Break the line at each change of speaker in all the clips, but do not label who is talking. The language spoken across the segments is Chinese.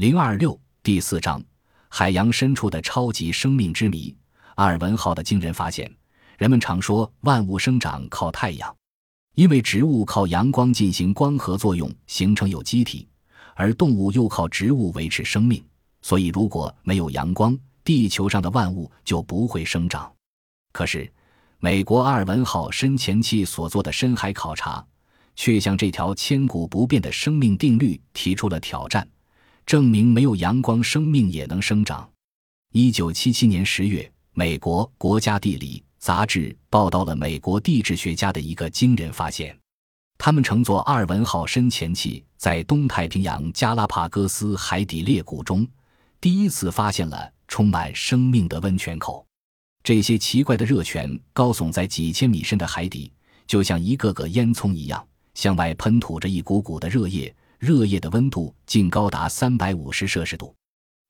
零二六第四章：海洋深处的超级生命之谜。阿尔文号的惊人发现。人们常说万物生长靠太阳，因为植物靠阳光进行光合作用形成有机体，而动物又靠植物维持生命。所以，如果没有阳光，地球上的万物就不会生长。可是，美国阿尔文号深潜器所做的深海考察，却向这条千古不变的生命定律提出了挑战。证明没有阳光，生命也能生长。一九七七年十月，美国国家地理杂志报道了美国地质学家的一个惊人发现：他们乘坐阿尔文号深潜器，在东太平洋加拉帕戈斯海底裂谷中，第一次发现了充满生命的温泉口。这些奇怪的热泉高耸在几千米深的海底，就像一个个烟囱一样，向外喷吐着一股股的热液。热液的温度竟高达三百五十摄氏度。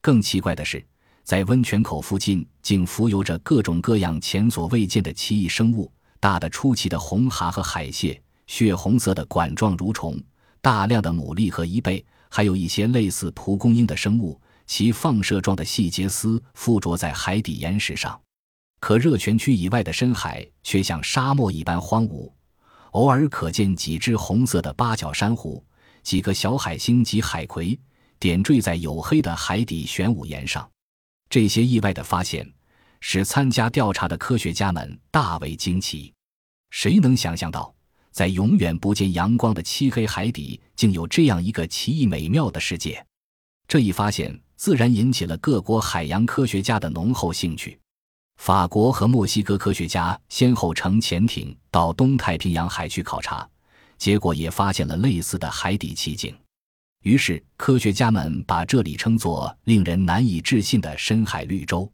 更奇怪的是，在温泉口附近竟浮游着各种各样前所未见的奇异生物：大的出奇的红蛤和海蟹，血红色的管状蠕虫，大量的牡蛎和贻贝，还有一些类似蒲公英的生物，其放射状的细节丝附着在海底岩石上。可热泉区以外的深海却像沙漠一般荒芜，偶尔可见几只红色的八角珊瑚。几个小海星及海葵点缀在黝黑的海底玄武岩上，这些意外的发现使参加调查的科学家们大为惊奇。谁能想象到，在永远不见阳光的漆黑海底，竟有这样一个奇异美妙的世界？这一发现自然引起了各国海洋科学家的浓厚兴趣。法国和墨西哥科学家先后乘潜艇到东太平洋海区考察。结果也发现了类似的海底奇景，于是科学家们把这里称作令人难以置信的深海绿洲。